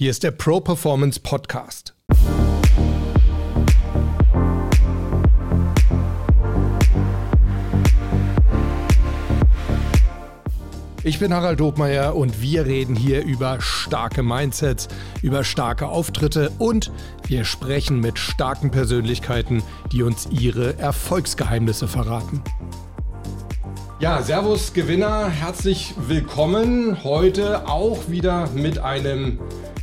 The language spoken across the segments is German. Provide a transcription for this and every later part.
Hier ist der Pro Performance Podcast. Ich bin Harald Dobmeier und wir reden hier über starke Mindsets, über starke Auftritte und wir sprechen mit starken Persönlichkeiten, die uns ihre Erfolgsgeheimnisse verraten. Ja, Servus Gewinner, herzlich willkommen. Heute auch wieder mit einem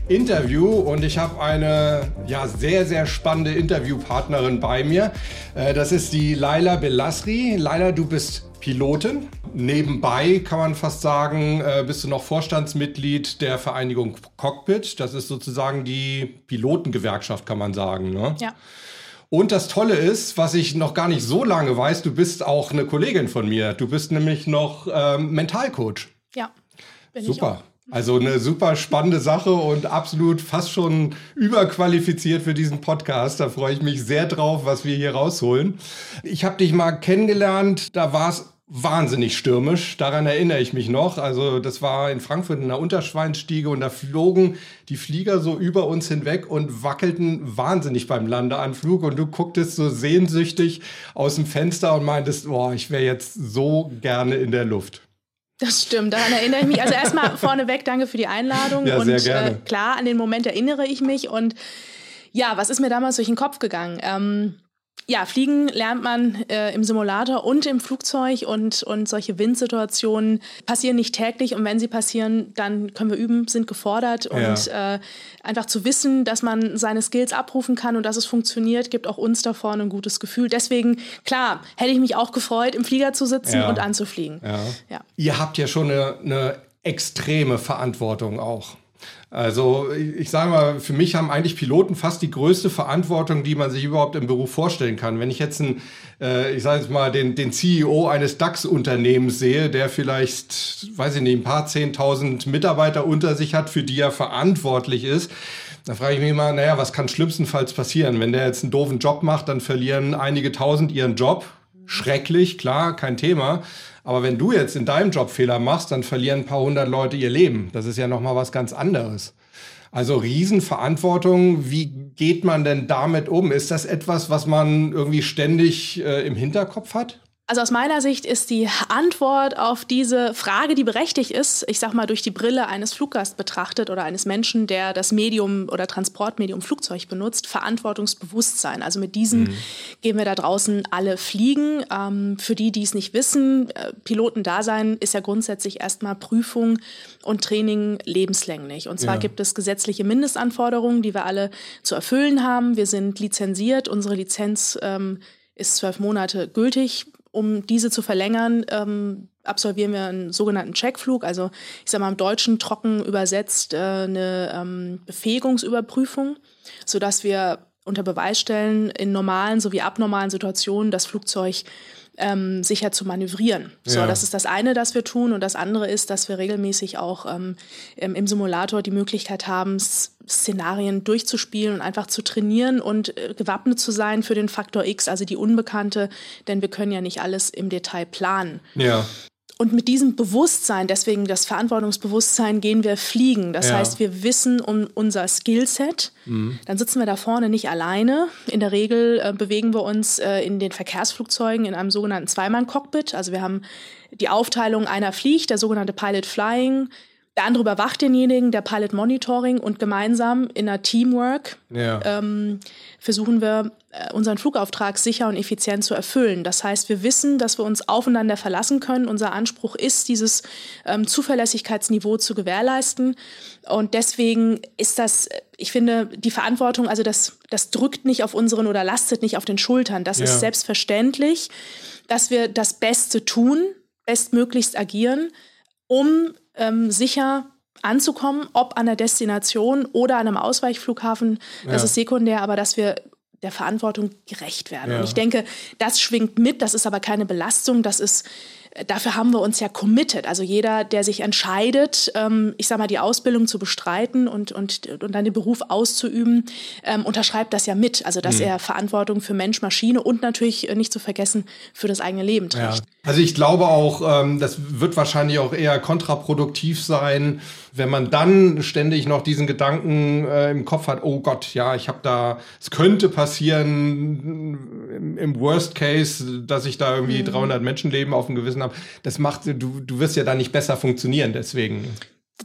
Interview und ich habe eine ja, sehr, sehr spannende Interviewpartnerin bei mir. Äh, das ist die Laila Belasri. Laila, du bist Pilotin. Nebenbei kann man fast sagen, äh, bist du noch Vorstandsmitglied der Vereinigung Cockpit. Das ist sozusagen die Pilotengewerkschaft, kann man sagen. Ne? Ja. Und das Tolle ist, was ich noch gar nicht so lange weiß, du bist auch eine Kollegin von mir. Du bist nämlich noch ähm, Mentalcoach. Ja. Super. Also eine super spannende Sache und absolut fast schon überqualifiziert für diesen Podcast. Da freue ich mich sehr drauf, was wir hier rausholen. Ich habe dich mal kennengelernt, da war es wahnsinnig stürmisch. Daran erinnere ich mich noch. Also das war in Frankfurt in der Unterschweinstiege und da flogen die Flieger so über uns hinweg und wackelten wahnsinnig beim Landeanflug und du gucktest so sehnsüchtig aus dem Fenster und meintest, boah, ich wäre jetzt so gerne in der Luft. Das stimmt, daran erinnere ich mich. Also erstmal vorneweg, danke für die Einladung. Ja, und sehr gerne. Äh, klar, an den Moment erinnere ich mich. Und ja, was ist mir damals durch den Kopf gegangen? Ähm, ja, fliegen lernt man äh, im Simulator und im Flugzeug und, und solche Windsituationen passieren nicht täglich und wenn sie passieren, dann können wir üben, sind gefordert und äh, einfach zu wissen, dass man seine Skills abrufen kann und dass es funktioniert, gibt auch uns da vorne ein gutes Gefühl. Deswegen, klar, hätte ich mich auch gefreut, im Flieger zu sitzen Ja. und anzufliegen. Ja. Ja. Ihr habt ja schon eine, eine extreme Verantwortung auch. Also ich, sage mal, für mich haben eigentlich Piloten fast die größte Verantwortung, die man sich überhaupt im Beruf vorstellen kann. Wenn ich jetzt einen, äh, ich sage jetzt mal, den, den CEO eines DAX-Unternehmens sehe, der vielleicht, weiß ich nicht, ein paar zehntausend Mitarbeiter unter sich hat, für die er verantwortlich ist, da frage ich mich immer, naja, was kann schlimmstenfalls passieren? Wenn der jetzt einen doofen Job macht, dann verlieren einige tausend ihren Job. Schrecklich, klar, kein Thema. Aber wenn du jetzt in deinem Job Fehler machst, dann verlieren ein paar hundert Leute ihr Leben. Das ist ja nochmal was ganz anderes. Also Riesenverantwortung. Wie geht man denn damit um? Ist das etwas, was man irgendwie ständig äh, im Hinterkopf hat? Also aus meiner Sicht ist die Antwort auf diese Frage, die berechtigt ist, ich sag mal durch die Brille eines Fluggasts betrachtet oder eines Menschen, der das Medium oder Transportmedium Flugzeug benutzt, Verantwortungsbewusstsein. Also mit diesem gehen wir da draußen alle fliegen. Ähm, für die, die es nicht wissen, äh, Pilotendasein ist ja grundsätzlich erstmal Prüfung und Training lebenslänglich. Und zwar Ja. gibt es gesetzliche Mindestanforderungen, die wir alle zu erfüllen haben. Wir sind lizenziert. Unsere Lizenz ähm, ist zwölf Monate gültig. Um diese zu verlängern, ähm, absolvieren wir einen sogenannten Checkflug, also ich sage mal im Deutschen trocken übersetzt äh, eine ähm, Befähigungsüberprüfung, sodass wir unter Beweis stellen, in normalen sowie abnormalen Situationen das Flugzeug ähm, sicher zu manövrieren. So, Ja. das ist das eine, das wir tun. Und das andere ist, dass wir regelmäßig auch ähm, im im Simulator die Möglichkeit haben, Szenarien durchzuspielen und einfach zu trainieren und äh, gewappnet zu sein für den Faktor X, also die Unbekannte, denn wir können ja nicht alles im Detail planen. Ja. Und mit diesem Bewusstsein, deswegen das Verantwortungsbewusstsein, gehen wir fliegen. Das Ja. heißt, wir wissen um unser Skillset. Dann sitzen wir da vorne nicht alleine. In der Regel äh, bewegen wir uns äh, in den Verkehrsflugzeugen in einem sogenannten Zweimann-Cockpit. Also wir haben die Aufteilung, einer fliegt, der sogenannte Pilot Flying. Der andere überwacht denjenigen, der Pilot Monitoring und gemeinsam in einer Teamwork Ja. ähm, versuchen wir, äh, unseren Flugauftrag sicher und effizient zu erfüllen. Das heißt, wir wissen, dass wir uns aufeinander verlassen können. Unser Anspruch ist, dieses ähm, Zuverlässigkeitsniveau zu gewährleisten. Und deswegen ist das, äh, ich finde, die Verantwortung, also das, das drückt nicht auf unseren oder lastet nicht auf den Schultern. Das Ja. ist selbstverständlich, dass wir das Beste tun, bestmöglichst agieren, um ähm, sicher anzukommen, ob an der Destination oder an einem Ausweichflughafen, das Ja. ist sekundär, aber dass wir der Verantwortung gerecht werden. Ja. Und ich denke, das schwingt mit, das ist aber keine Belastung, das ist, äh, dafür haben wir uns ja committed. Also jeder, der sich entscheidet, ähm, ich sag mal, die Ausbildung zu bestreiten und, und, und dann den Beruf auszuüben, ähm, unterschreibt das ja mit. Also, Mhm. dass er Verantwortung für Mensch, Maschine und natürlich äh, nicht zu vergessen für das eigene Leben Ja. Also ich glaube auch, ähm, das wird wahrscheinlich auch eher kontraproduktiv sein, wenn man dann ständig noch diesen Gedanken äh, im Kopf hat, oh Gott, ja, ich habe da, es könnte passieren im, im, Worst Case, dass ich da irgendwie mhm. 300 Menschenleben auf dem Gewissen habe. Das macht, du, du wirst ja da nicht besser funktionieren deswegen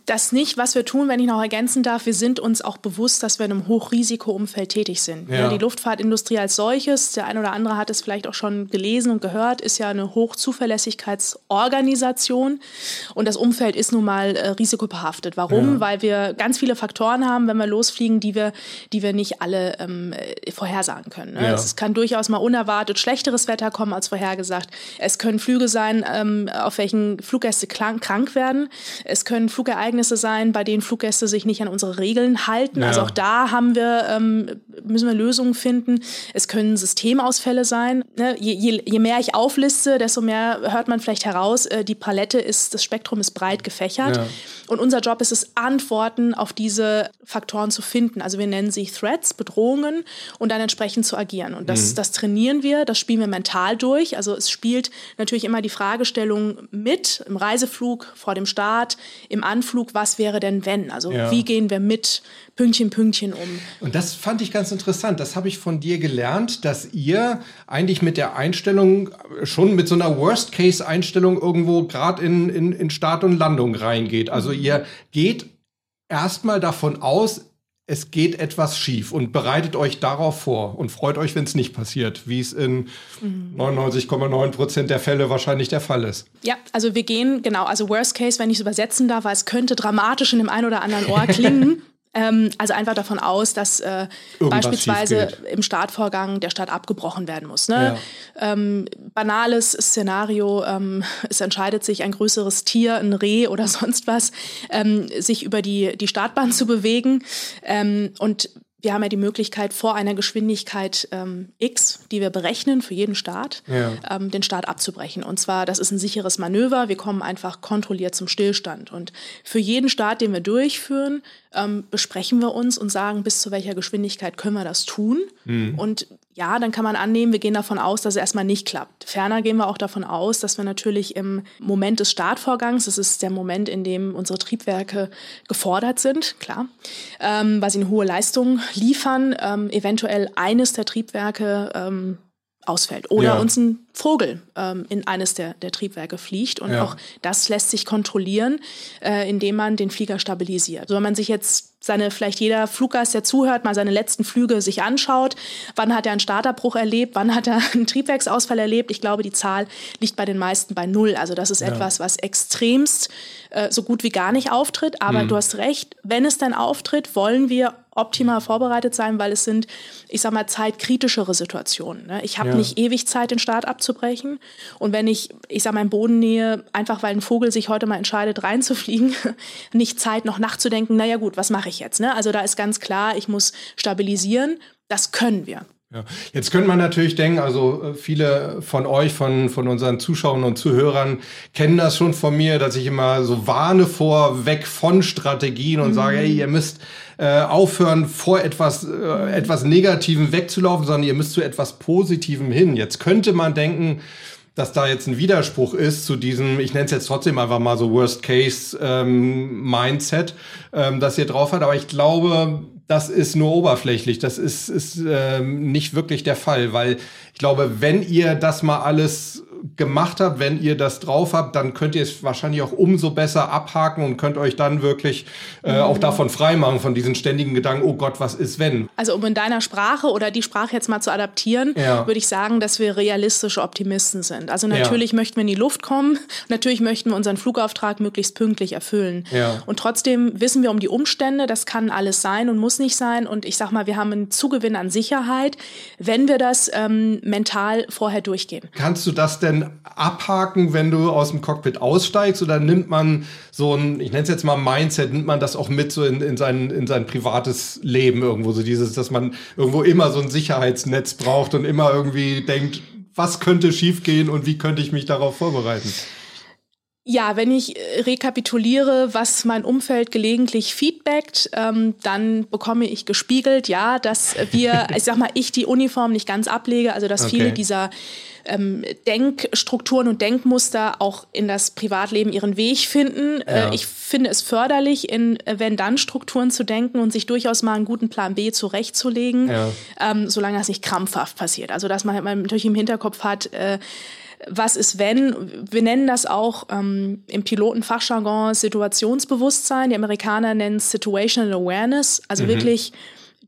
das nicht, was wir tun, wenn ich noch ergänzen darf, wir sind uns auch bewusst, dass wir in einem Hochrisikoumfeld tätig sind. Ja. Die Luftfahrtindustrie als solches, der ein oder andere hat es vielleicht auch schon gelesen und gehört, ist ja eine Hochzuverlässigkeitsorganisation und das Umfeld ist nun mal äh, risikobehaftet. Warum? Ja. Weil wir ganz viele Faktoren haben, wenn wir losfliegen, die wir, die wir nicht alle ähm, vorhersagen können. Ne? Ja. Es kann durchaus mal unerwartet schlechteres Wetter kommen als vorhergesagt. Es können Flüge sein, ähm, auf welchen Fluggäste krank werden. Es können Flugereignisse Ereignisse sein, bei denen Fluggäste sich nicht an unsere Regeln halten. Ja. Also auch da haben wir, ähm, müssen wir Lösungen finden. Es können Systemausfälle sein. Ne? Je, je, je, mehr ich aufliste, desto mehr hört man vielleicht heraus, äh, die Palette ist, das Spektrum ist breit gefächert. Ja. Und unser Job ist es, Antworten auf diese Faktoren zu finden. Also wir nennen sie Threats, Bedrohungen und dann entsprechend zu agieren. Und das, mhm. das trainieren wir, das spielen wir mental durch. Also es spielt natürlich immer die Fragestellung mit im Reiseflug, vor dem Start, im Anflug, was wäre denn wenn? Also ja. wie gehen wir mit Pünktchen, Pünktchen um? Und das fand ich ganz interessant. Das habe ich von dir gelernt, dass ihr eigentlich mit der Einstellung, schon mit so einer Worst-Case-Einstellung irgendwo gerade in, in, in Start und Landung reingeht. Also ihr geht erstmal davon aus, es geht etwas schief und bereitet euch darauf vor und freut euch, wenn es nicht passiert, wie es in 99,9 Prozent der Fälle wahrscheinlich der Fall ist. Ja, also wir gehen, genau, also Worst Case, wenn ich es übersetzen darf, weil es könnte dramatisch in dem einen oder anderen Ohr klingen. Ähm, also einfach davon aus, dass äh, beispielsweise im Startvorgang der Start abgebrochen werden muss. Ne? Ja. Ähm, banales Szenario, ähm, es entscheidet sich ein größeres Tier, ein Reh oder sonst was, ähm, sich über die, die Startbahn zu bewegen. Ähm, und wir haben ja die Möglichkeit, vor einer Geschwindigkeit ähm, X, die wir berechnen für jeden Start, ja. ähm, den Start abzubrechen. Und zwar, das ist ein sicheres Manöver. Wir kommen einfach kontrolliert zum Stillstand. Und für jeden Start, den wir durchführen, ähm, besprechen wir uns und sagen, bis zu welcher Geschwindigkeit können wir das tun. Mhm. Und ja, dann kann man annehmen, wir gehen davon aus, dass es erstmal nicht klappt. Ferner gehen wir auch davon aus, dass wir natürlich im Moment des Startvorgangs, das ist der Moment, in dem unsere Triebwerke gefordert sind, klar, ähm, weil sie eine hohe Leistung liefern, ähm, eventuell eines der Triebwerke ähm, ausfällt oder ja. uns ein Vogel ähm, in eines der, der Triebwerke fliegt. Und ja. auch das lässt sich kontrollieren, äh, indem man den Flieger stabilisiert. So, wenn man sich jetzt seine, vielleicht jeder Fluggast, der zuhört, mal seine letzten Flüge sich anschaut. Wann hat er einen Starterbruch erlebt? Wann hat er einen Triebwerksausfall erlebt? Ich glaube, die Zahl liegt bei den meisten bei null. Also das ist ja. etwas, was extremst äh, so gut wie gar nicht auftritt. Aber mhm. du hast recht, wenn es dann auftritt, wollen wir optimal vorbereitet sein, weil es sind, ich sag mal, zeitkritischere Situationen. Ne? Ich habe ja. nicht ewig Zeit, den Start abzubrechen. Und wenn ich, ich sag mal, in Bodennähe, einfach weil ein Vogel sich heute mal entscheidet, reinzufliegen, nicht Zeit noch nachzudenken, naja gut, was mache ich jetzt? Ne? Also da ist ganz klar, ich muss stabilisieren. Das können wir. Ja. Jetzt könnte man natürlich denken, also äh, viele von euch, von, von unseren Zuschauern und Zuhörern kennen das schon von mir, dass ich immer so warne vor, weg von Strategien und mhm. sage, hey, ihr müsst äh, aufhören, vor etwas, äh, etwas Negativem wegzulaufen, sondern ihr müsst zu etwas Positivem hin. Jetzt könnte man denken, dass da jetzt ein Widerspruch ist zu diesem, ich nenne es jetzt trotzdem einfach mal so Worst-Case-Mindset, ähm, ähm, das ihr drauf hat. Aber ich glaube, das ist nur oberflächlich. Das ist, ist ähm, nicht wirklich der Fall, weil ich glaube, wenn ihr das mal alles gemacht habt, wenn ihr das drauf habt, dann könnt ihr es wahrscheinlich auch umso besser abhaken und könnt euch dann wirklich äh, auch mhm. davon freimachen, von diesen ständigen Gedanken, oh Gott, was ist wenn? Also um in deiner Sprache oder die Sprache jetzt mal zu adaptieren, ja. würde ich sagen, dass wir realistische Optimisten sind. Also natürlich ja. möchten wir in die Luft kommen, natürlich möchten wir unseren Flugauftrag möglichst pünktlich erfüllen. Ja. Und trotzdem wissen wir um die Umstände, das kann alles sein und muss nicht sein. Und ich sag mal, wir haben einen Zugewinn an Sicherheit, wenn wir das ähm, mental vorher durchgehen. Kannst du das denn denn abhaken, wenn du aus dem Cockpit aussteigst? Oder nimmt man so ein, ich nenne es jetzt mal Mindset, nimmt man das auch mit so in, in, sein, in sein privates Leben irgendwo? So dieses, dass man irgendwo immer so ein Sicherheitsnetz braucht und immer irgendwie denkt, was könnte schiefgehen und wie könnte ich mich darauf vorbereiten? Ja, wenn ich äh, rekapituliere, was mein Umfeld gelegentlich feedbackt, ähm, dann bekomme ich gespiegelt, ja, dass wir, ich sag mal, ich die Uniform nicht ganz ablege, also dass okay. viele dieser ähm, Denkstrukturen und Denkmuster auch in das Privatleben ihren Weg finden. Äh, ja. Äh, ich finde es förderlich, in äh, Wenn-Dann-Strukturen zu denken und sich durchaus mal einen guten Plan B zurechtzulegen, ja. ähm, solange das nicht krampfhaft passiert. Also dass man, man natürlich im Hinterkopf hat, äh, was ist wenn? Wir nennen das auch ähm, im Pilotenfachjargon Situationsbewusstsein. Die Amerikaner nennen es Situational Awareness, also mhm. wirklich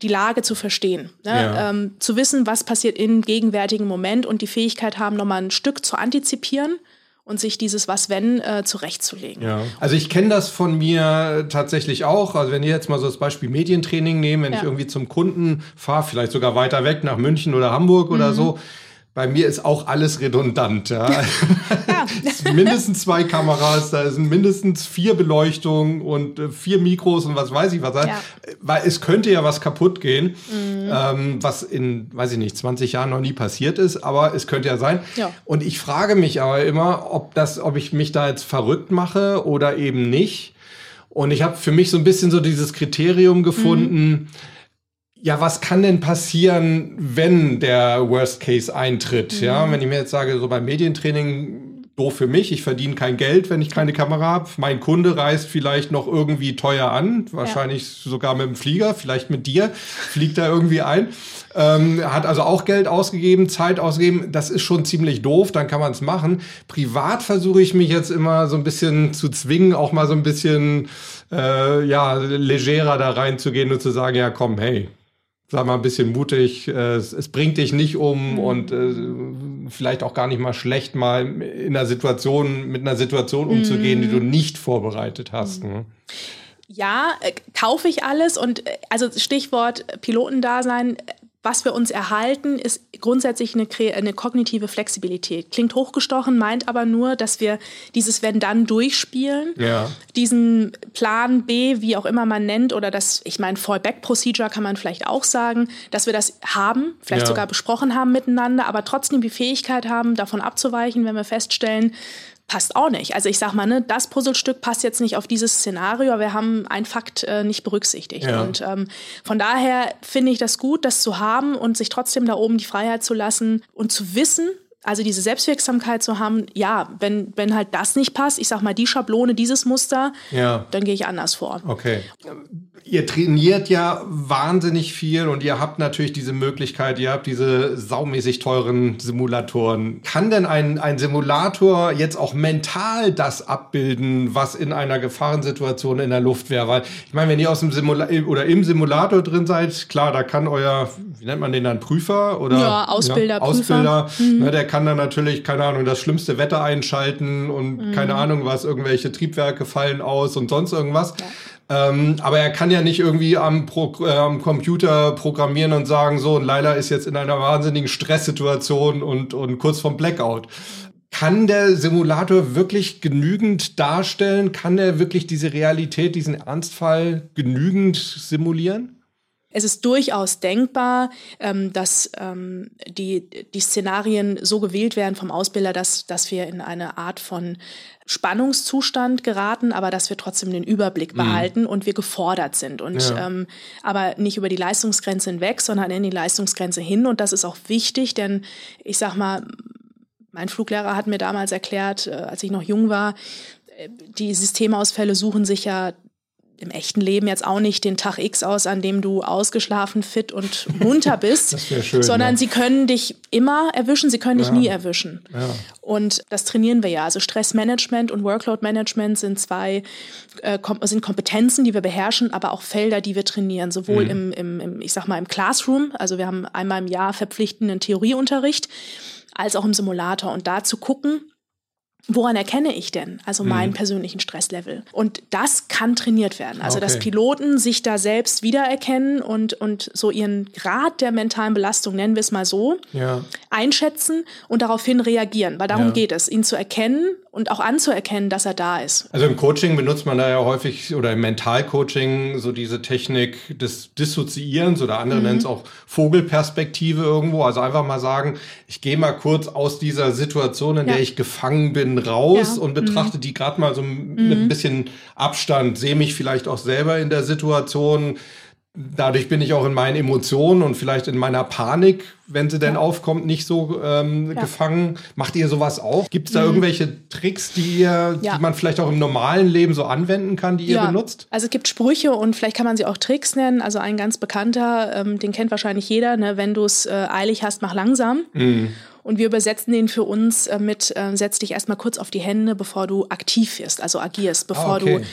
die Lage zu verstehen, ne? ja. ähm, zu wissen, was passiert im gegenwärtigen Moment und die Fähigkeit haben, nochmal ein Stück zu antizipieren und sich dieses Was wenn äh, zurechtzulegen. Ja. Also ich kenne das von mir tatsächlich auch. Also wenn ihr jetzt mal so das Beispiel Medientraining nehmen, wenn ja. ich irgendwie zum Kunden fahre, vielleicht sogar weiter weg nach München oder Hamburg mhm. oder so, bei mir ist auch alles redundant. Ja. ja. mindestens zwei Kameras, da sind mindestens vier Beleuchtungen und äh, vier Mikros und was weiß ich was. Ja. Weil es könnte ja was kaputt gehen, mhm. ähm, was in, weiß ich nicht, 20 Jahren noch nie passiert ist, aber es könnte ja sein. Ja. Und ich frage mich aber immer, ob das, ob ich mich da jetzt verrückt mache oder eben nicht. Und ich habe für mich so ein bisschen so dieses Kriterium gefunden. Mhm ja, was kann denn passieren, wenn der Worst Case eintritt? Mhm. Ja, wenn ich mir jetzt sage, so beim Medientraining, doof für mich, ich verdiene kein Geld, wenn ich keine Kamera habe. Mein Kunde reist vielleicht noch irgendwie teuer an, wahrscheinlich ja. sogar mit dem Flieger, vielleicht mit dir, fliegt er irgendwie ein. Ähm, hat also auch Geld ausgegeben, Zeit ausgegeben. Das ist schon ziemlich doof, dann kann man es machen. Privat versuche ich mich jetzt immer so ein bisschen zu zwingen, auch mal so ein bisschen äh, ja, legerer da reinzugehen und zu sagen, ja komm, hey, sag mal, ein bisschen mutig. Äh, es, es bringt dich nicht um mhm. und äh, vielleicht auch gar nicht mal schlecht, mal in einer Situation, mit einer Situation umzugehen, mhm. die du mhm. nicht vorbereitet hast. Mhm. Ne? Ja, äh, kaufe ich alles und äh, also Stichwort Pilotendasein, was wir uns erhalten, ist grundsätzlich eine, eine, kognitive Flexibilität. Klingt hochgestochen, meint aber nur, dass wir dieses Wenn-Dann durchspielen, ja. diesen Plan B, wie auch immer man nennt, oder das, ich meine, Fallback-Procedure kann man vielleicht auch sagen, dass wir das haben, vielleicht ja. sogar besprochen haben miteinander, aber trotzdem die Fähigkeit haben, davon abzuweichen, wenn wir feststellen, passt auch nicht. Also ich sag mal, ne, das Puzzlestück passt jetzt nicht auf dieses Szenario, aber wir haben einen Fakt äh, nicht berücksichtigt. Ja. Und ähm, von daher finde ich das gut, das zu haben und sich trotzdem da oben die Freiheit zu lassen und zu wissen, also diese Selbstwirksamkeit zu haben, ja, wenn, wenn halt das nicht passt, ich sag mal, die Schablone, dieses Muster, ja. dann gehe ich anders vor. Okay ihr trainiert ja wahnsinnig viel und ihr habt natürlich diese Möglichkeit, ihr habt diese saumäßig teuren Simulatoren. Kann denn ein, ein Simulator jetzt auch mental das abbilden, was in einer Gefahrensituation in der Luft wäre? Weil ich meine, wenn ihr aus dem Simulator oder im Simulator drin seid, klar, da kann euer, wie nennt man den dann, Prüfer oder ja, Ausbilder, ja, Ausbilder, mhm. ne, der kann dann natürlich, keine Ahnung, das schlimmste Wetter einschalten und mhm. keine Ahnung was, irgendwelche Triebwerke fallen aus und sonst irgendwas. Ja. Ähm, aber er kann ja nicht irgendwie am, Pro äh, am Computer programmieren und sagen, so, und Leila ist jetzt in einer wahnsinnigen Stresssituation und, und kurz vom Blackout. Kann der Simulator wirklich genügend darstellen? Kann er wirklich diese Realität, diesen Ernstfall genügend simulieren? Es ist durchaus denkbar, ähm, dass ähm, die, die Szenarien so gewählt werden vom Ausbilder, dass, dass wir in eine Art von Spannungszustand geraten, aber dass wir trotzdem den Überblick mhm. behalten und wir gefordert sind. Und ja. ähm, aber nicht über die Leistungsgrenze hinweg, sondern in die Leistungsgrenze hin. Und das ist auch wichtig, denn ich sag mal, mein Fluglehrer hat mir damals erklärt, äh, als ich noch jung war, äh, die Systemausfälle suchen sich ja im echten Leben jetzt auch nicht den Tag X aus, an dem du ausgeschlafen, fit und munter bist, schön, sondern ja. sie können dich immer erwischen, sie können dich ja. nie erwischen. Ja. Und das trainieren wir ja. Also Stressmanagement und Workload-Management sind zwei äh, kom sind Kompetenzen, die wir beherrschen, aber auch Felder, die wir trainieren. Sowohl mhm. im, im, im, ich sag mal, im Classroom, also wir haben einmal im Jahr verpflichtenden Theorieunterricht, als auch im Simulator. Und da zu gucken, Woran erkenne ich denn also meinen mhm. persönlichen Stresslevel? Und das kann trainiert werden. Also, okay. dass Piloten sich da selbst wiedererkennen und, und so ihren Grad der mentalen Belastung, nennen wir es mal so, ja. einschätzen und daraufhin reagieren. Weil darum ja. geht es, ihn zu erkennen und auch anzuerkennen, dass er da ist. Also im Coaching benutzt man da ja häufig oder im Mentalcoaching so diese Technik des Dissoziierens oder andere mhm. nennen es auch Vogelperspektive irgendwo. Also einfach mal sagen, ich gehe mal kurz aus dieser Situation, in ja. der ich gefangen bin, bisschen raus ja. und betrachte mhm. die gerade mal so mit ein mhm. bisschen Abstand, sehe mich vielleicht auch selber in der Situation, Dadurch bin ich auch in meinen Emotionen und vielleicht in meiner Panik, wenn sie denn ja. aufkommt, nicht so ähm, ja. gefangen. Macht ihr sowas auch? Gibt es da mhm. irgendwelche Tricks, die ihr, ja. die man vielleicht auch im normalen Leben so anwenden kann, die ihr benutzt? Also es gibt Sprüche und vielleicht kann man sie auch Tricks nennen. Also ein ganz bekannter, ähm, den kennt wahrscheinlich jeder, ne? wenn du es äh, eilig hast, mach langsam. Mhm. Und wir übersetzen den für uns äh, mit, äh, setz dich erstmal kurz auf die Hände, bevor du aktiv wirst, also agierst, bevor ah, okay. du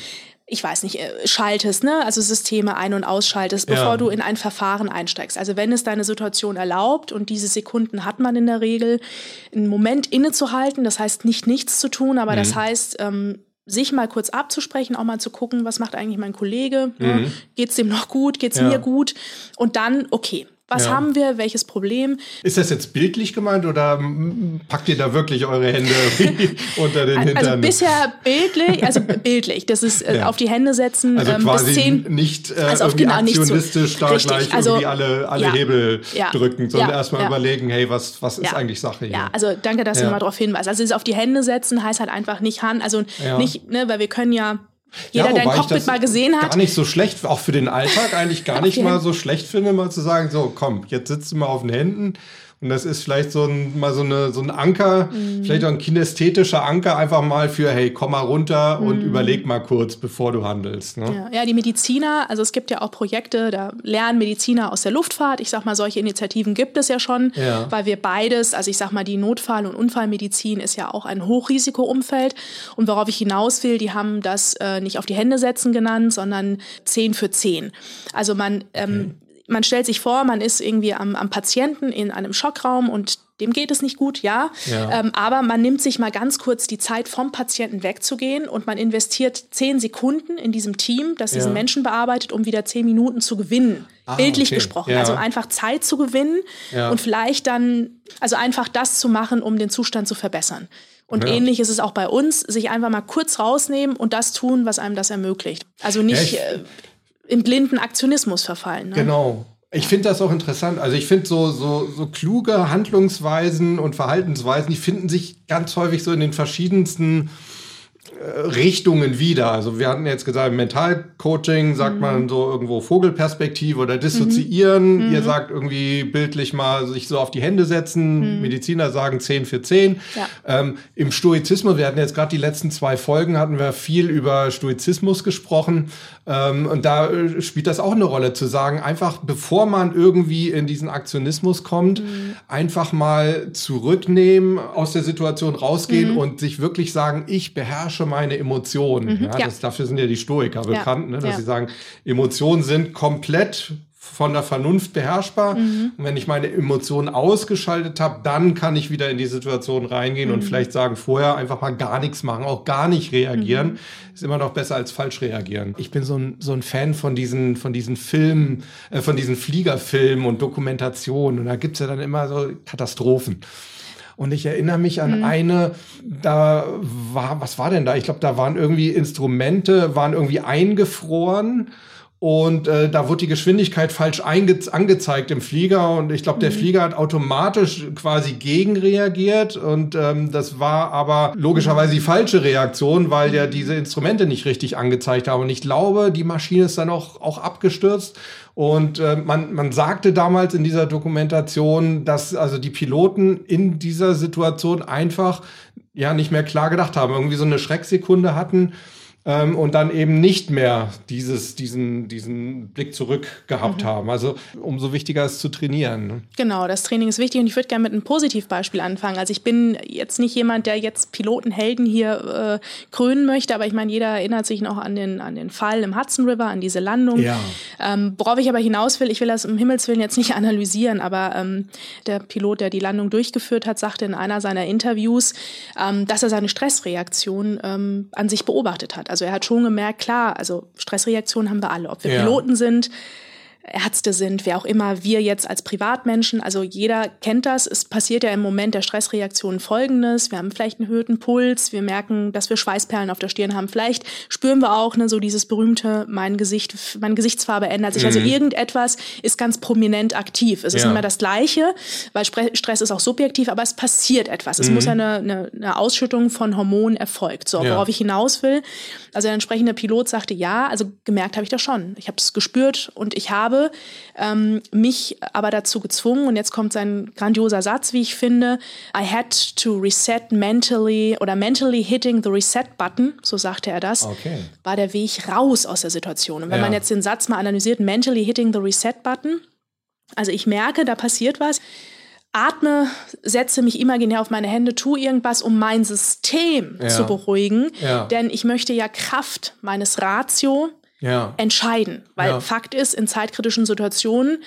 ich weiß nicht, äh, schaltest, ne? also Systeme ein- und ausschaltest, bevor ja. du in ein Verfahren einsteigst. Also wenn es deine Situation erlaubt und diese Sekunden hat man in der Regel, einen Moment innezuhalten, das heißt nicht nichts zu tun, aber mhm. das heißt, ähm, sich mal kurz abzusprechen, auch mal zu gucken, was macht eigentlich mein Kollege, ne? mhm. geht es dem noch gut, geht es ja. mir gut und dann, okay, was ja. haben wir? Welches Problem? Ist das jetzt bildlich gemeint oder packt ihr da wirklich eure Hände unter den Hintern? Also bisher bildlich, also bildlich. Das ist äh, ja. auf die Hände setzen. Also ähm, quasi zehn, nicht äh, also irgendwie genau, aktionistisch so, da richtig. gleich also, irgendwie alle, alle ja. Hebel drücken, sondern erstmal überlegen, hey, was, was ist eigentlich Sache hier? Ja, also danke, dass du mal darauf hinweist. Also es auf die Hände setzen heißt halt einfach nicht Hand, also nicht, ne, weil wir können ja jeder, ja, der ein Cockpit mal gesehen hat. Gar nicht so schlecht, auch für den Alltag eigentlich gar nicht mal so schlecht finde, mal zu sagen, so komm, jetzt sitzt du mal auf den Händen und das ist vielleicht so ein, mal so, eine, so ein Anker, mhm. vielleicht auch ein kinästhetischer Anker, einfach mal für, hey, komm mal runter mhm. und überleg mal kurz, bevor du handelst. Ne? Ja. ja, die Mediziner, also es gibt ja auch Projekte, da lernen Mediziner aus der Luftfahrt. Ich sag mal, solche Initiativen gibt es ja schon, ja. weil wir beides, also ich sag mal, die Notfall- und Unfallmedizin ist ja auch ein Hochrisikoumfeld. Und worauf ich hinaus will, die haben das äh, nicht auf die Hände setzen genannt, sondern 10 für 10. Also man ähm, okay man stellt sich vor, man ist irgendwie am, am Patienten in einem Schockraum und dem geht es nicht gut, ja. ja. Ähm, aber man nimmt sich mal ganz kurz die Zeit, vom Patienten wegzugehen und man investiert zehn Sekunden in diesem Team, das diesen ja. Menschen bearbeitet, um wieder zehn Minuten zu gewinnen. Ah, Bildlich okay. gesprochen. Ja. Also einfach Zeit zu gewinnen und vielleicht dann, also einfach das zu machen, um den Zustand zu verbessern. Und ähnlich ist es auch bei uns, sich einfach mal kurz rausnehmen und das tun, was einem das ermöglicht. Also nicht äh, in blinden Aktionismus verfallen. Ne? Genau. Ich finde das auch interessant. Also ich finde so, so, so kluge Handlungsweisen und Verhaltensweisen, die finden sich ganz häufig so in den verschiedensten Richtungen wieder. Also wir hatten jetzt gesagt, Mentalcoaching sagt mhm. man so irgendwo Vogelperspektive oder dissoziieren. Mhm. Ihr sagt irgendwie bildlich mal sich so auf die Hände setzen. Mhm. Mediziner sagen 10 für 10. Ja. Ähm, Im Stoizismus, wir hatten jetzt gerade die letzten zwei Folgen, hatten wir viel über Stoizismus gesprochen. Ähm, und da äh, spielt das auch eine Rolle, zu sagen, einfach bevor man irgendwie in diesen Aktionismus kommt, mhm. einfach mal zurücknehmen, aus der Situation rausgehen mhm. und sich wirklich sagen, ich beherrsche meine Emotionen. Mhm, ja, ja. Das, dafür sind ja die Stoiker bekannt, ne, dass sie sagen, Emotionen sind komplett von der Vernunft beherrschbar. Mhm. Und wenn ich meine Emotionen ausgeschaltet habe, dann kann ich wieder in die Situation reingehen mhm. und vielleicht sagen, vorher einfach mal gar nichts machen, auch gar nicht reagieren. Mhm. Ist immer noch besser als falsch reagieren. Ich bin so ein, so ein Fan von diesen, von diesen Filmen, äh, von diesen Fliegerfilmen und Dokumentationen. Und da gibt's ja dann immer so Katastrophen. Und ich erinnere mich an mhm. eine, da war, was war denn da? Ich glaube, da waren irgendwie Instrumente, waren irgendwie eingefroren. Und äh, da wurde die Geschwindigkeit falsch angezeigt im Flieger. Und ich glaube, der mhm. Flieger hat automatisch quasi gegenreagiert. Und ähm, das war aber logischerweise die falsche Reaktion, weil ja diese Instrumente nicht richtig angezeigt haben. Und ich glaube, die Maschine ist dann auch, auch abgestürzt. Und äh, man, man sagte damals in dieser Dokumentation, dass also die Piloten in dieser Situation einfach ja nicht mehr klar gedacht haben, irgendwie so eine Schrecksekunde hatten ähm, und dann eben nicht mehr dieses, diesen, diesen Blick zurück gehabt mhm. haben. Also umso wichtiger ist zu trainieren. Ne? Genau, das Training ist wichtig und ich würde gerne mit einem Positivbeispiel anfangen. Also ich bin jetzt nicht jemand, der jetzt Pilotenhelden hier äh, krönen möchte, aber ich meine, jeder erinnert sich noch an den, an den Fall im Hudson River, an diese Landung. Ja. Ähm, worauf ich aber hinaus will, ich will das um Himmels Willen jetzt nicht analysieren, aber ähm, der Pilot, der die Landung durchgeführt hat, sagte in einer seiner Interviews, ähm, dass er seine Stressreaktion ähm, an sich beobachtet hat. Also er hat schon gemerkt, klar, also Stressreaktionen haben wir alle, ob wir ja. Piloten sind, Ärzte sind, wer auch immer, wir jetzt als Privatmenschen, also jeder kennt das. Es passiert ja im Moment der Stressreaktion folgendes. Wir haben vielleicht einen erhöhten Puls, wir merken, dass wir Schweißperlen auf der Stirn haben. Vielleicht spüren wir auch ne, so dieses berühmte, mein Gesicht, meine Gesichtsfarbe ändert sich. Also mhm. Also irgendetwas ist ganz prominent aktiv. Es ist ja. immer das Gleiche, weil Stress ist auch subjektiv, aber es passiert etwas. Es mhm. muss eine, eine, eine, Ausschüttung von Hormonen erfolgt. So, ja. worauf ich hinaus will. Also der entsprechende Pilot sagte ja, also gemerkt habe ich das schon. Ich habe es gespürt und ich habe habe ähm, mich aber dazu gezwungen, und jetzt kommt sein grandioser Satz, wie ich finde, I had to reset mentally oder mentally hitting the reset button, so sagte er das, okay. war der Weg raus aus der Situation. Und wenn ja. man jetzt den Satz mal analysiert, mentally hitting the reset button, also ich merke, da passiert was, atme, setze mich imaginär auf meine Hände, tue irgendwas, um mein System ja. zu beruhigen. Ja. Denn ich möchte ja Kraft meines Ratio ja. entscheiden. Weil ja. Fakt ist, in zeitkritischen Situationen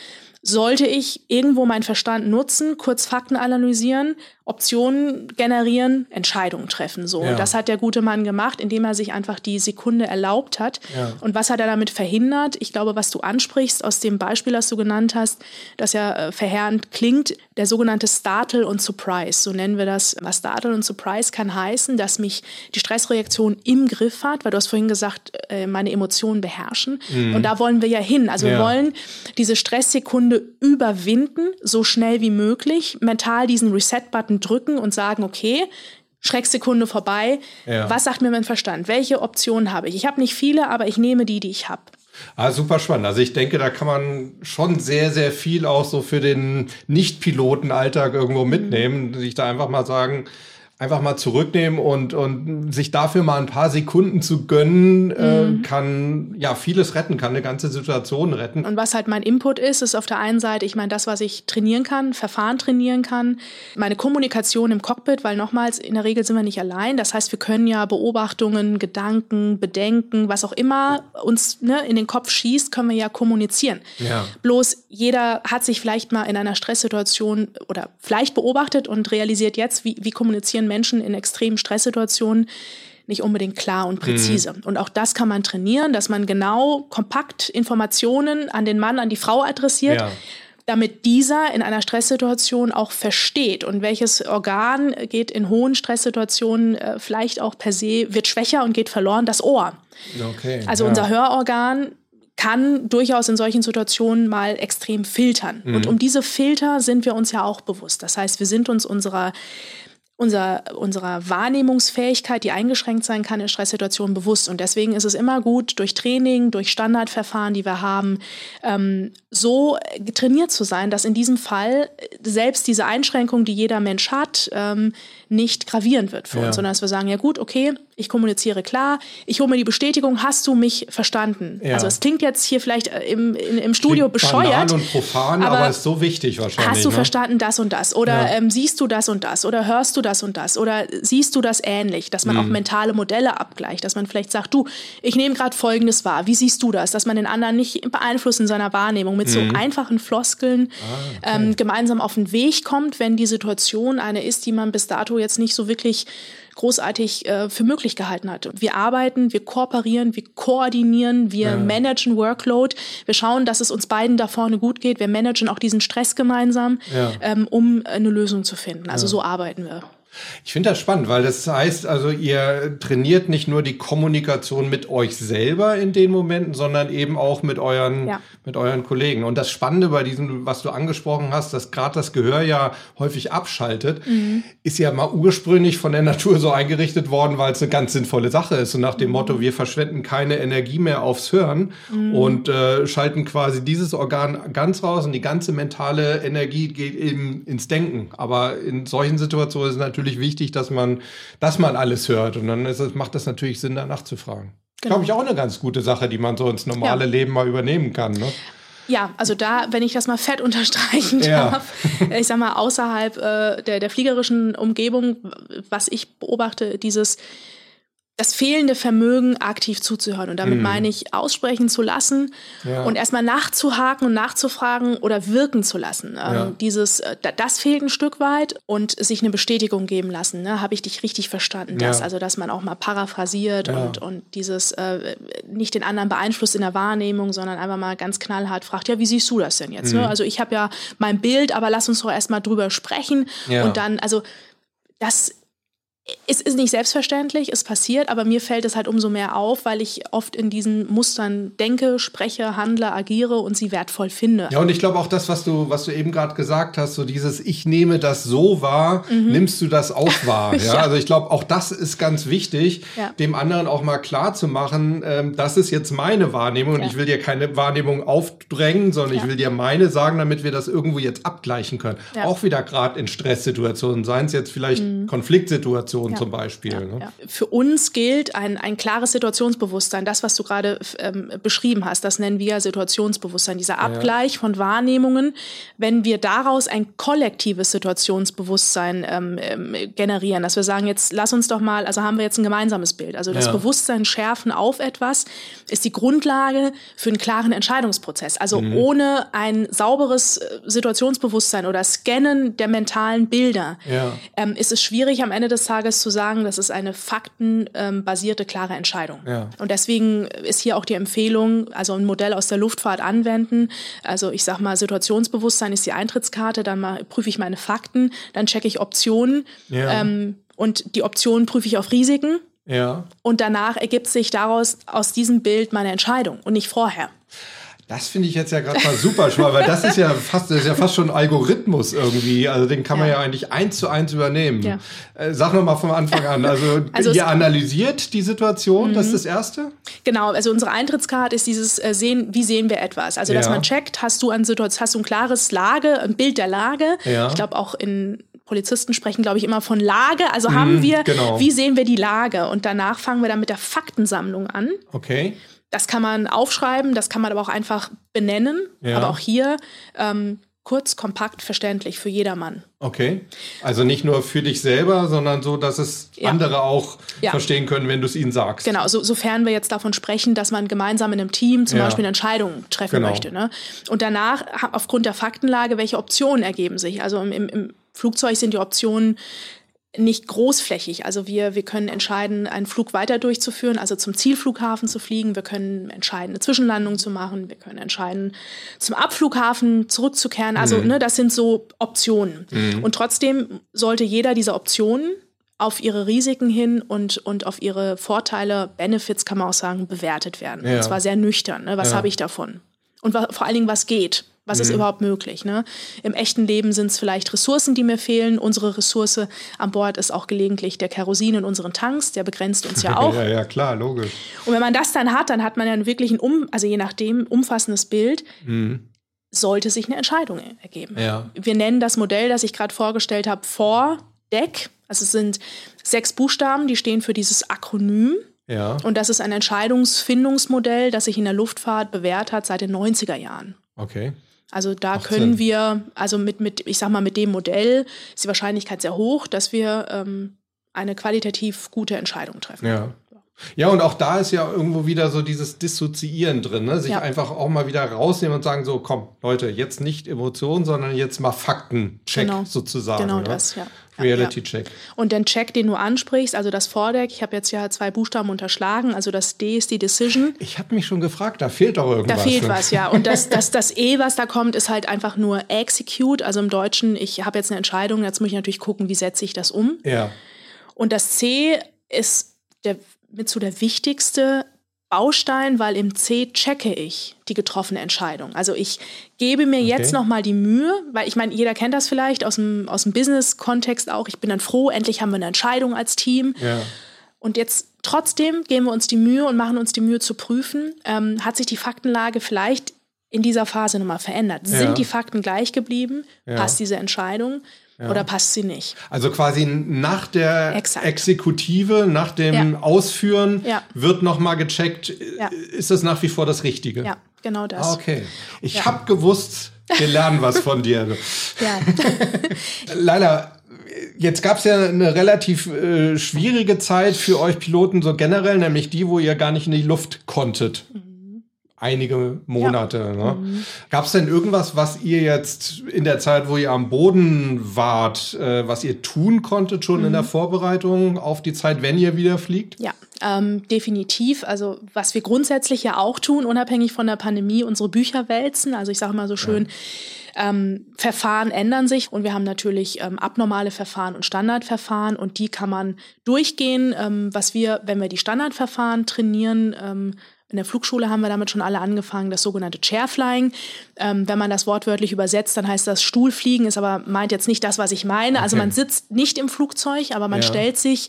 sollte ich irgendwo meinen Verstand nutzen, kurz Fakten analysieren, Optionen generieren, Entscheidungen treffen. So. Ja. Und das hat der gute Mann gemacht, indem er sich einfach die Sekunde erlaubt hat. Ja. Und was hat er damit verhindert? Ich glaube, was du ansprichst aus dem Beispiel, das du genannt hast, das ja äh, verheerend klingt, der sogenannte Startle und Surprise. So nennen wir das. Was Startle und Surprise kann heißen, dass mich die Stressreaktion im Griff hat, weil du hast vorhin gesagt, äh, meine Emotionen beherrschen. Mhm. Und da wollen wir ja hin. Also ja. wir wollen diese Stresssekunde überwinden, so schnell wie möglich, mental diesen Reset-Button drücken und sagen, okay, Schrecksekunde vorbei. Ja. Was sagt mir mein Verstand? Welche Optionen habe ich? Ich habe nicht viele, aber ich nehme die, die ich habe. Ah, super spannend. Also ich denke, da kann man schon sehr, sehr viel auch so für den Nicht-Piloten-Alltag irgendwo mitnehmen. Mhm. Sich da einfach mal sagen, einfach mal zurücknehmen und, und sich dafür mal ein paar Sekunden zu gönnen, äh, mhm. äh, kann ja vieles retten, kann eine ganze Situation retten. Und was halt mein Input ist, ist auf der einen Seite, ich meine, das, was ich trainieren kann, Verfahren trainieren kann, meine Kommunikation im Cockpit, weil nochmals, in der Regel sind wir nicht allein. Das heißt, wir können ja Beobachtungen, Gedanken, Bedenken, was auch immer uns ne, in den Kopf schießt, können wir ja kommunizieren. Ja. Bloß jeder hat sich vielleicht mal in einer Stresssituation oder vielleicht beobachtet und realisiert jetzt, wie, wie kommunizieren kommunizieren Menschen in extremen Stresssituationen nicht unbedingt klar und präzise. Mhm. Und auch das kann man trainieren, dass man genau kompakt Informationen an den Mann, an die Frau adressiert. Ja. damit dieser in einer Stresssituation auch versteht und welches Organ geht in hohen Stresssituationen äh, vielleicht auch per se, wird schwächer und geht verloren, das Ohr. Okay, also ja. unser Hörorgan kann durchaus in solchen Situationen mal extrem filtern. Mhm. Und um diese Filter sind wir uns ja auch bewusst. Das heißt, wir sind uns unserer unser, unserer Wahrnehmungsfähigkeit, die eingeschränkt sein kann in Stresssituationen, bewusst. Und deswegen ist es immer gut, durch Training, durch Standardverfahren, die wir haben, ähm, so trainiert zu sein, dass in diesem Fall selbst diese Einschränkung, die jeder Mensch hat, ähm, nicht gravierend wird für ja. uns, sondern dass wir sagen, ja gut, okay, ich kommuniziere klar, ich hole mir die Bestätigung, hast du mich verstanden? Ja. Also es klingt jetzt hier vielleicht äh, im, im, im Studio klingt bescheuert. und profan, aber, aber ist so wichtig wahrscheinlich. Hast du ne? verstanden das und das? Oder ja. ähm, siehst du das und das? Oder hörst du das und das? Oder siehst du das ähnlich? Dass man mhm. auch mentale Modelle abgleicht, dass man vielleicht sagt, du, ich nehme gerade Folgendes wahr, wie siehst du das? Dass man den anderen nicht beeinflusst in seiner Wahrnehmung, mit mhm. so einfachen Floskeln ah, okay. ähm, gemeinsam auf den Weg kommt, wenn die Situation eine ist, die man bis dato jetzt nicht so wirklich großartig äh, für möglich gehalten hat. Wir arbeiten, wir kooperieren, wir koordinieren, wir ja. managen Workload, wir schauen, dass es uns beiden da vorne gut geht, wir managen auch diesen Stress gemeinsam, ja. ähm, um eine Lösung zu finden. Also ja. so arbeiten wir. Ich finde das spannend, weil das heißt, also ihr trainiert nicht nur die Kommunikation mit euch selber in den Momenten, sondern eben auch mit euren, ja. mit euren Kollegen. Und das Spannende bei diesem, was du angesprochen hast, dass gerade das Gehör ja häufig abschaltet, mhm. ist ja mal ursprünglich von der Natur so eingerichtet worden, weil es eine ganz sinnvolle Sache ist. Und nach dem mhm. Motto, wir verschwenden keine Energie mehr aufs Hören mhm. und äh, schalten quasi dieses Organ ganz raus und die ganze mentale Energie geht eben ins Denken. Aber in solchen Situationen ist es natürlich natürlich wichtig, dass man, dass man alles hört. Und dann ist es, macht das natürlich Sinn, danach zu fragen. Genau. Glaube ich auch eine ganz gute Sache, die man so ins normale ja. Leben mal übernehmen kann. Ne? Ja, also da, wenn ich das mal fett unterstreichen darf, ja. ich sag mal, außerhalb äh, der, der fliegerischen Umgebung, was ich beobachte, dieses das fehlende Vermögen, aktiv zuzuhören. Und damit mhm. meine ich, aussprechen zu lassen ja. und erstmal nachzuhaken und nachzufragen oder wirken zu lassen. Ähm, ja. dieses, äh, das fehlt ein Stück weit und sich eine Bestätigung geben lassen. Ne? Habe ich dich richtig verstanden? Das, ja. Also, dass man auch mal paraphrasiert und, und dieses äh, nicht den anderen beeinflusst in der Wahrnehmung, sondern einfach mal ganz knallhart fragt, ja, wie siehst du das denn jetzt? Ne? Mhm. Ne? Also ich habe ja mein Bild, aber lass uns doch erstmal drüber sprechen. Und dann, also das es ist nicht selbstverständlich, es passiert, aber mir fällt es halt umso mehr auf, weil ich oft in diesen Mustern denke, spreche, handle, agiere und sie wertvoll finde. Ja, und ich glaube auch das, was du, was du eben gerade gesagt hast, so dieses Ich nehme das so wahr, mhm. nimmst du das auch wahr. ja? ja. Also ich glaube, auch das ist ganz wichtig, ja. dem anderen auch mal klar zu machen, ähm, das ist jetzt meine Wahrnehmung und ja. ich will dir keine Wahrnehmung aufdrängen, sondern ich will dir meine sagen, damit wir das irgendwo jetzt abgleichen können. Auch wieder gerade in Stresssituationen, seien es jetzt vielleicht mhm. Konfliktsituationen Situation ja. zum Beispiel. Ja, ne? ja. Für uns gilt ein, ein klares Situationsbewusstsein, das, was du gerade ähm, beschrieben hast, das nennen wir Situationsbewusstsein, dieser Abgleich von Wahrnehmungen. Wenn wir daraus ein kollektives Situationsbewusstsein ähm, ähm, generieren, dass wir sagen, jetzt lass uns doch mal, also haben wir jetzt ein gemeinsames Bild, also das Bewusstsein schärfen auf etwas, ist die Grundlage für einen klaren Entscheidungsprozess. Also mhm. ohne ein sauberes äh, Situationsbewusstsein oder Scannen der mentalen Bilder ähm, ist es schwierig, am Ende des Tages Tages zu sagen, das ist eine faktenbasierte, klare Entscheidung. Ja. Und deswegen ist hier auch die Empfehlung, also ein Modell aus der Luftfahrt anwenden. Also ich sag mal, Situationsbewusstsein ist die Eintrittskarte, dann mal, prüfe ich meine Fakten, dann checke ich Optionen ja. ähm, und die Optionen prüfe ich auf Risiken. Ja. Und danach ergibt sich daraus aus diesem Bild meine Entscheidung und nicht vorher. Das finde ich jetzt ja gerade mal super schmal, weil das ist ja fast, das ist ja fast schon ein Algorithmus irgendwie. Also den kann man ja, ja eigentlich eins zu eins übernehmen. Ja. Äh, sag noch mal vom Anfang an. Also, also ihr analysiert die Situation, mhm. das ist das Erste? Genau, also unsere Eintrittskarte ist dieses äh, Sehen, wie sehen wir etwas? Also dass ja. man checkt, hast du an Situation, hast du ein klares Lage, ein Bild der Lage. Ja. Ich glaube auch in Polizisten sprechen, glaube ich, immer von Lage. Also haben wir, genau. wie sehen wir die Lage? Und danach fangen wir dann mit der Faktensammlung an. Okay. Das kann man aufschreiben, das kann man aber auch einfach benennen. Ja. Aber auch hier ähm, kurz, kompakt, verständlich für jedermann. Okay. Also nicht nur für dich selber, sondern so, dass es ja. andere auch ja. verstehen können, wenn du es ihnen sagst. Genau, so, sofern wir jetzt davon sprechen, dass man gemeinsam in einem Team zum ja. Beispiel eine Entscheidung treffen genau. möchte. Ne? Und danach, aufgrund der Faktenlage, welche Optionen ergeben sich? Also im, im, im Flugzeug sind die Optionen nicht großflächig. Also wir, wir können entscheiden, einen Flug weiter durchzuführen, also zum Zielflughafen zu fliegen. Wir können entscheiden, eine Zwischenlandung zu machen. Wir können entscheiden, zum Abflughafen zurückzukehren. Also mhm. ne, das sind so Optionen. Mhm. Und trotzdem sollte jeder dieser Optionen auf ihre Risiken hin und, und auf ihre Vorteile, Benefits kann man auch sagen, bewertet werden. Ja. Und zwar sehr nüchtern. Ne? Was ja. habe ich davon? Und vor allen Dingen, was geht? Was mhm. ist überhaupt möglich? Ne? Im echten Leben sind es vielleicht Ressourcen, die mir fehlen. Unsere Ressource an Bord ist auch gelegentlich der Kerosin in unseren Tanks, der begrenzt uns ja auch. ja, ja, klar, logisch. Und wenn man das dann hat, dann hat man ja wirklich ein, um, also je nachdem, umfassendes Bild. Mhm. Sollte sich eine Entscheidung ergeben. Ja. Wir nennen das Modell, das ich gerade vorgestellt habe, Vor-Deck. Also es sind sechs Buchstaben, die stehen für dieses Akronym. Ja. Und das ist ein Entscheidungsfindungsmodell, das sich in der Luftfahrt bewährt hat seit den 90er Jahren. Okay. Also da können wir, also mit, mit, ich sag mal, mit dem Modell ist die Wahrscheinlichkeit sehr hoch, dass wir ähm, eine qualitativ gute Entscheidung treffen. Ja. Ja, und auch da ist ja irgendwo wieder so dieses Dissoziieren drin, ne? sich ja. einfach auch mal wieder rausnehmen und sagen, so, komm, Leute, jetzt nicht Emotionen, sondern jetzt mal Fakten-Check genau. sozusagen. Genau ne? das, ja. Reality-Check. Und den Check, den du ansprichst, also das Vordeck, ich habe jetzt ja zwei Buchstaben unterschlagen, also das D ist die Decision. Ich habe mich schon gefragt, da fehlt doch irgendwas. Da fehlt was, ja. Und das, das, das E, was da kommt, ist halt einfach nur Execute, also im Deutschen, ich habe jetzt eine Entscheidung, jetzt muss ich natürlich gucken, wie setze ich das um. Ja. Und das C ist der, mit so der wichtigste Baustein, weil im C checke ich die getroffene Entscheidung. Also ich gebe mir okay. jetzt noch mal die Mühe, weil ich meine, jeder kennt das vielleicht aus dem, aus dem Business-Kontext auch. Ich bin dann froh, endlich haben wir eine Entscheidung als Team. Ja. Und jetzt trotzdem geben wir uns die Mühe und machen uns die Mühe zu prüfen, ähm, hat sich die Faktenlage vielleicht in dieser Phase nochmal verändert? Ja. Sind die Fakten gleich geblieben? Ja. Passt diese Entscheidung? Ja. Oder passt sie nicht? Also quasi nach der Exakt. Exekutive, nach dem ja. Ausführen ja. wird nochmal gecheckt, ist das nach wie vor das Richtige? Ja, genau das. Ah, okay. Ich habe gewusst, wir lernen was von dir. ja. Leila, jetzt gab es ja eine relativ äh, schwierige Zeit für euch Piloten so generell, nämlich die, wo ihr gar nicht in die Luft konntet. Mhm einige Monate. Ja. Ne? Mhm. Gab es denn irgendwas, was ihr jetzt in der Zeit, wo ihr am Boden wart, äh, was ihr tun konntet schon mhm. in der. Vorbereitung auf die Zeit, wenn ihr wieder fliegt? Ja, ähm, definitiv. Also was wir grundsätzlich ja auch tun, unabhängig von der Pandemie, unsere Bücher wälzen. Also ich sage immer so schön, ja. ähm, Verfahren ändern sich und wir haben natürlich ähm, abnormale Verfahren und Standardverfahren und die kann man durchgehen. Ähm, was wir, wenn wir die Standardverfahren trainieren, ähm, in der Flugschule haben wir damit schon alle angefangen, das sogenannte Chairflying. Ähm, wenn man das wortwörtlich übersetzt, dann heißt das Stuhlfliegen, ist aber meint jetzt nicht das, was ich meine. Also okay. Man sitzt nicht im Flugzeug, aber man ja. stellt sich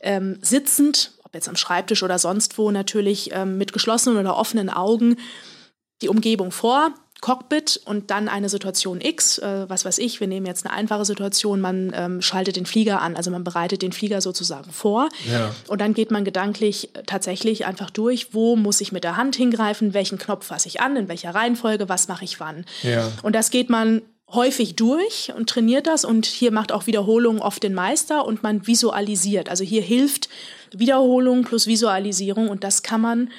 ähm, sitzend, ob jetzt am Schreibtisch oder sonst wo, natürlich ähm, mit geschlossenen oder offenen Augen die Umgebung vor. Cockpit und dann eine Situation X, äh, was weiß ich, wir nehmen jetzt eine einfache Situation, man ähm, schaltet den Flieger an, also man bereitet den Flieger sozusagen vor ja. und dann geht man gedanklich tatsächlich einfach durch, wo muss ich mit der Hand hingreifen, welchen Knopf fasse ich an, in welcher Reihenfolge, was mache ich wann. Ja. Und das geht man häufig durch und trainiert das und hier macht auch Wiederholung oft den Meister und man visualisiert. Also hier hilft Wiederholung plus Visualisierung und das kann man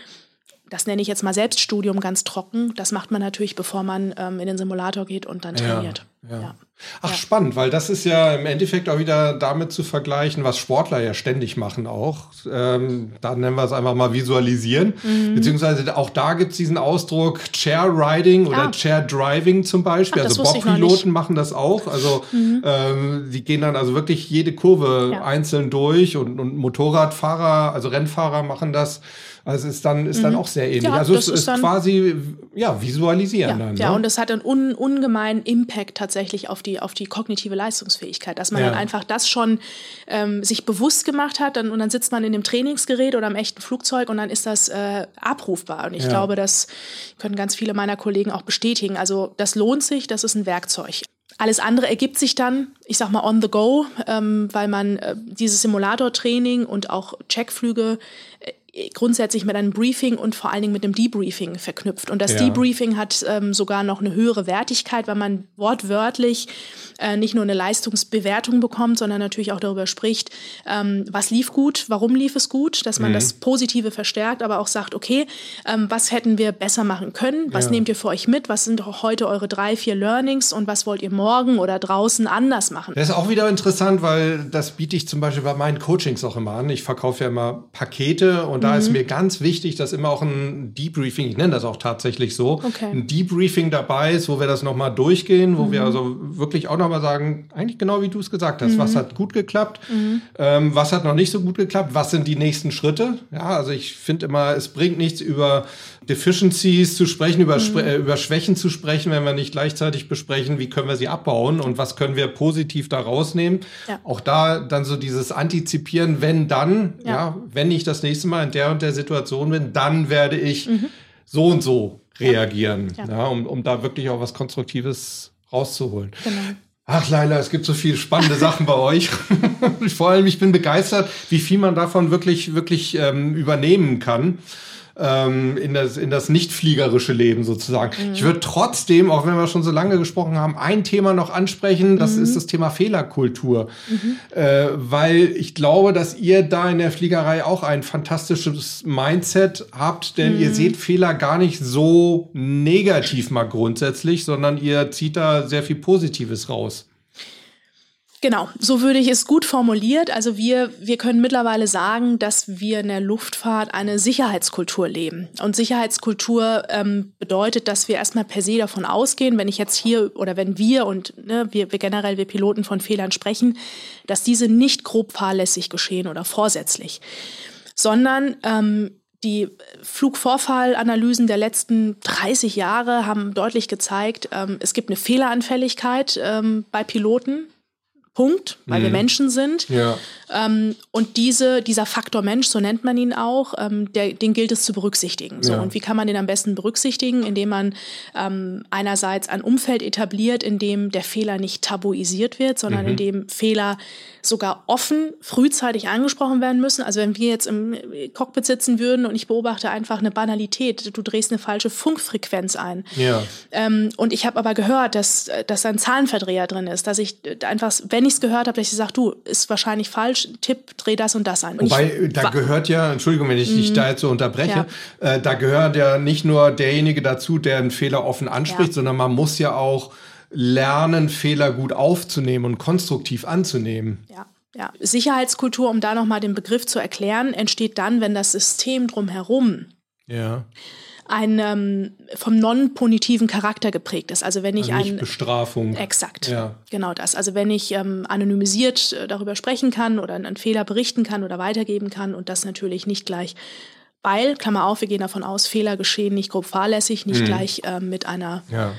das nenne ich jetzt mal Selbststudium ganz trocken. Das macht man natürlich, bevor man ähm, in den Simulator geht und dann trainiert. Ja, ja. Ach, ja. spannend, weil das ist ja im Endeffekt auch wieder damit zu vergleichen, was Sportler ja ständig machen auch. Ähm, da nennen wir es einfach mal visualisieren. Mhm. Beziehungsweise auch da gibt es diesen Ausdruck Chair Riding oder Chair Driving zum Beispiel. Ach, also Bobpiloten machen das auch. Also mhm. ähm, die gehen dann also wirklich jede Kurve einzeln durch und, und Motorradfahrer, also Rennfahrer machen das. Also ist dann, ist mhm. dann auch sehr ähnlich. Ja, also es ist, ist quasi ja, visualisieren ja, dann. Ja, ne? und es hat einen un, ungemeinen Impact tatsächlich auf die, auf die kognitive Leistungsfähigkeit, dass man ja. dann einfach das schon ähm, sich bewusst gemacht hat dann, und dann sitzt man in dem Trainingsgerät oder im echten Flugzeug und dann ist das äh, abrufbar. Und ich glaube, das können ganz viele meiner Kollegen auch bestätigen. Also das lohnt sich, das ist ein Werkzeug. Alles andere ergibt sich dann, ich sag mal, on the go, ähm, weil man äh, dieses Simulator-Training und auch Checkflüge äh, grundsätzlich mit einem Briefing und vor allen Dingen mit einem Debriefing verknüpft. Und das ja. Debriefing hat ähm, sogar noch eine höhere Wertigkeit, weil man wortwörtlich äh, nicht nur eine Leistungsbewertung bekommt, sondern natürlich auch darüber spricht, ähm, was lief gut, warum lief es gut, dass man mhm. das Positive verstärkt, aber auch sagt, okay, ähm, was hätten wir besser machen können, was ja. nehmt ihr für euch mit, was sind heute eure drei, vier Learnings und was wollt ihr morgen oder draußen anders machen. Das ist auch wieder interessant, weil das biete ich zum Beispiel bei meinen Coachings auch immer an. Ich verkaufe ja immer Pakete und da mhm. ist mir ganz wichtig, dass immer auch ein Debriefing, ich nenne das auch tatsächlich so, okay. ein Debriefing dabei ist, wo wir das nochmal durchgehen, wo mhm. wir also wirklich auch nochmal sagen, eigentlich genau wie du es gesagt hast, mhm. was hat gut geklappt, mhm. ähm, was hat noch nicht so gut geklappt, was sind die nächsten Schritte. Ja, also ich finde immer, es bringt nichts über Deficiencies zu sprechen, über, mhm. äh, über Schwächen zu sprechen, wenn wir nicht gleichzeitig besprechen, wie können wir sie abbauen und was können wir positiv da rausnehmen. Ja. Auch da dann so dieses Antizipieren, wenn dann, ja. ja. wenn ich das nächste Mal in der und der Situation bin, dann werde ich mhm. so und so reagieren, ja. ja. um, um da wirklich auch was Konstruktives rauszuholen. Genau. Ach, Leila, es gibt so viele spannende Sachen bei euch. Vor allem, ich bin begeistert, wie viel man davon wirklich, wirklich ähm, übernehmen kann ähm, in, das, in das nicht-fliegerische Leben sozusagen. Mhm. Ich würde trotzdem, auch wenn wir schon so lange gesprochen haben, ein Thema noch ansprechen, das mhm. ist das Thema Fehlerkultur. Mhm. Äh, weil ich glaube, dass ihr da in der Fliegerei auch ein fantastisches Mindset habt, denn ihr mhm. seht Fehler gar nicht so negativ mal grundsätzlich, sondern ihr zieht da sehr viel Positives raus. Genau, so würde ich es gut formuliert. Also wir, wir können mittlerweile sagen, dass wir in der Luftfahrt eine Sicherheitskultur leben. Und Sicherheitskultur ähm, bedeutet, dass wir erstmal per se davon ausgehen, wenn ich jetzt hier oder wenn wir und ne, wir, wir generell wir Piloten von Fehlern sprechen, dass diese nicht grob fahrlässig geschehen oder vorsätzlich, sondern ähm, die Flugvorfallanalysen der letzten 30 Jahre haben deutlich gezeigt, ähm, es gibt eine Fehleranfälligkeit ähm, bei Piloten. Punkt, weil mhm. wir Menschen sind. Ja. Ähm, und diese, dieser Faktor Mensch, so nennt man ihn auch, ähm, der, den gilt es zu berücksichtigen. So, ja. Und wie kann man den am besten berücksichtigen? Indem man ähm, einerseits ein Umfeld etabliert, in dem der Fehler nicht tabuisiert wird, sondern mhm. in dem Fehler sogar offen, frühzeitig angesprochen werden müssen. Also wenn wir jetzt im Cockpit sitzen würden und ich beobachte einfach eine Banalität, du drehst eine falsche Funkfrequenz ein. Ja. Ähm, und ich habe aber gehört, dass, dass da ein Zahlenverdreher drin ist, dass ich einfach, wenn wenn ich es gehört habe, dass ich sage, du, ist wahrscheinlich falsch, Tipp, dreh das und das ein. Und Wobei, ich, da gehört ja, Entschuldigung, wenn ich dich mhm. da jetzt so unterbreche, ja. äh, da gehört ja nicht nur derjenige dazu, der einen Fehler offen anspricht, ja. sondern man muss ja auch lernen, Fehler gut aufzunehmen und konstruktiv anzunehmen. Ja. Ja, Sicherheitskultur, um da nochmal den Begriff zu erklären, entsteht dann, wenn das System drumherum ja ein ähm, vom non-punitiven Charakter geprägt ist. Also wenn ich also ein Bestrafung. Exakt. Ja. Genau das. Also wenn ich ähm, anonymisiert äh, darüber sprechen kann oder einen Fehler berichten kann oder weitergeben kann und das natürlich nicht gleich weil, Klammer auf, wir gehen davon aus, Fehler geschehen nicht grob fahrlässig, nicht mhm. gleich ähm, mit einer ja.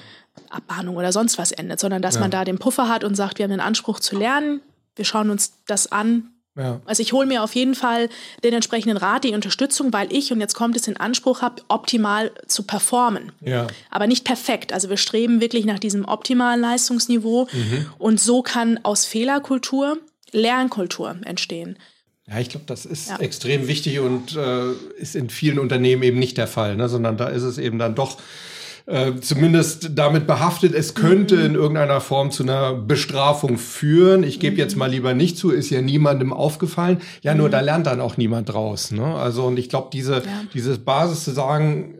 Abmahnung oder sonst was endet, sondern dass ja. man da den Puffer hat und sagt, wir haben den Anspruch zu lernen, wir schauen uns das an, ja. Also ich hole mir auf jeden Fall den entsprechenden Rat, die Unterstützung, weil ich, und jetzt kommt es, den Anspruch habe, optimal zu performen. Ja. Aber nicht perfekt. Also wir streben wirklich nach diesem optimalen Leistungsniveau. Mhm. Und so kann aus Fehlerkultur Lernkultur entstehen. Ja, ich glaube, das ist ja. extrem wichtig und äh, ist in vielen Unternehmen eben nicht der Fall, ne? sondern da ist es eben dann doch äh, zumindest damit behaftet, es könnte mhm. in irgendeiner Form zu einer Bestrafung führen. Ich gebe jetzt mhm. mal lieber nicht zu, ist ja niemandem aufgefallen. Ja, nur mhm. da lernt dann auch niemand draus. Ne? Also und ich glaube, diese, ja. diese Basis zu sagen,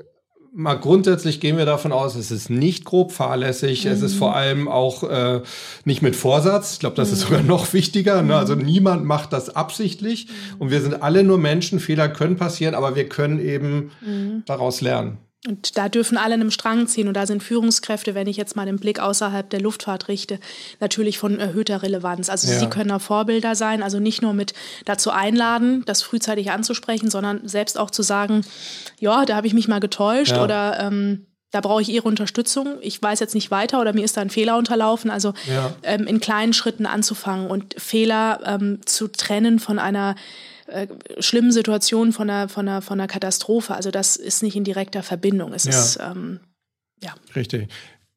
mal grundsätzlich gehen wir davon aus, es ist nicht grob fahrlässig, mhm. es ist vor mhm. allem auch äh, nicht mit Vorsatz. Ich glaube, das mhm. ist sogar noch wichtiger. Ne? Also niemand macht das absichtlich mhm. und wir sind alle nur Menschen. Fehler können passieren, aber wir können eben mhm. daraus lernen. Und da dürfen alle einem Strang ziehen. Und da sind Führungskräfte, wenn ich jetzt mal den Blick außerhalb der Luftfahrt richte, natürlich von erhöhter Relevanz. Also ja. sie können auch Vorbilder sein, also nicht nur mit dazu einladen, das frühzeitig anzusprechen, sondern selbst auch zu sagen, ja, da habe ich mich mal getäuscht ja. oder ähm, da brauche ich Ihre Unterstützung. Ich weiß jetzt nicht weiter oder mir ist da ein Fehler unterlaufen. Also ja. ähm, in kleinen Schritten anzufangen und Fehler ähm, zu trennen von einer äh, schlimmen Situationen von einer, von, einer, von einer Katastrophe. Also das ist nicht in direkter Verbindung. Es ja. ist, ähm, ja. Richtig.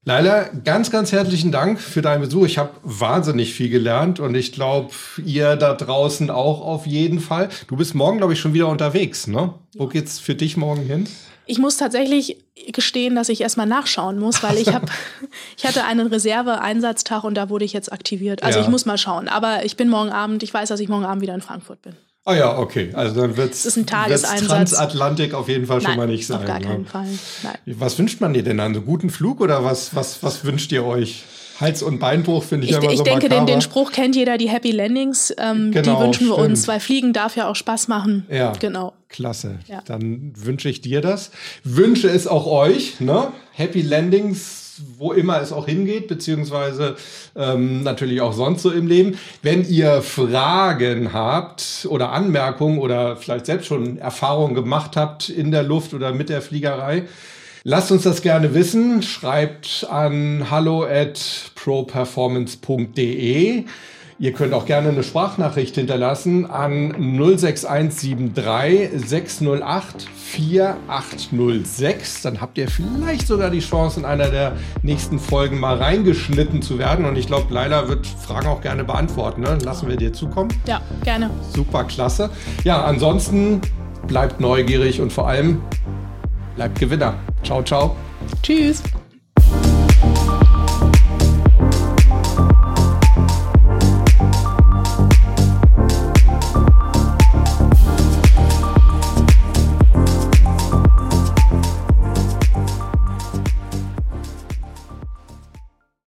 Leila, ganz, ganz herzlichen Dank für deinen Besuch. Ich habe wahnsinnig viel gelernt und ich glaube, ihr da draußen auch auf jeden Fall. Du bist morgen, glaube ich, schon wieder unterwegs, ne? Wo geht's für dich morgen hin? Ich muss tatsächlich gestehen, dass ich erstmal nachschauen muss, weil ich habe, ich hatte einen Reserve-Einsatztag und da wurde ich jetzt aktiviert. Also ja. ich muss mal schauen. Aber ich bin morgen Abend, ich weiß, dass ich morgen Abend wieder in Frankfurt bin. Ah ja, okay. Also dann wird es Transatlantik auf jeden Fall schon Nein, mal nicht sein. Auf gar ne? keinen Fall. Nein. Was wünscht man dir denn an? So guten Flug oder was, was, was wünscht ihr euch? Hals- und Beinbruch finde ich, ich immer ich so Ich denke, den, den, Spruch kennt jeder, die Happy Landings, ähm, genau, die wünschen wir stimmt. uns, weil Fliegen darf ja auch Spaß machen. Ja, genau. Klasse. Ja. Dann wünsche ich dir das. Wünsche es auch euch. Ne? Happy Landings wo immer es auch hingeht, beziehungsweise ähm, natürlich auch sonst so im Leben. Wenn ihr Fragen habt oder Anmerkungen oder vielleicht selbst schon Erfahrungen gemacht habt in der Luft oder mit der Fliegerei, lasst uns das gerne wissen. Schreibt an hallo at properformance.de. Ihr könnt auch gerne eine Sprachnachricht hinterlassen an 06173 608 4806. Dann habt ihr vielleicht sogar die Chance, in einer der nächsten Folgen mal reingeschnitten zu werden. Und ich glaube, Leila wird Fragen auch gerne beantworten. Ne? Lassen wir dir zukommen. Ja, gerne. Super, klasse. Ja, ansonsten bleibt neugierig und vor allem bleibt Gewinner. Ciao, ciao. Tschüss.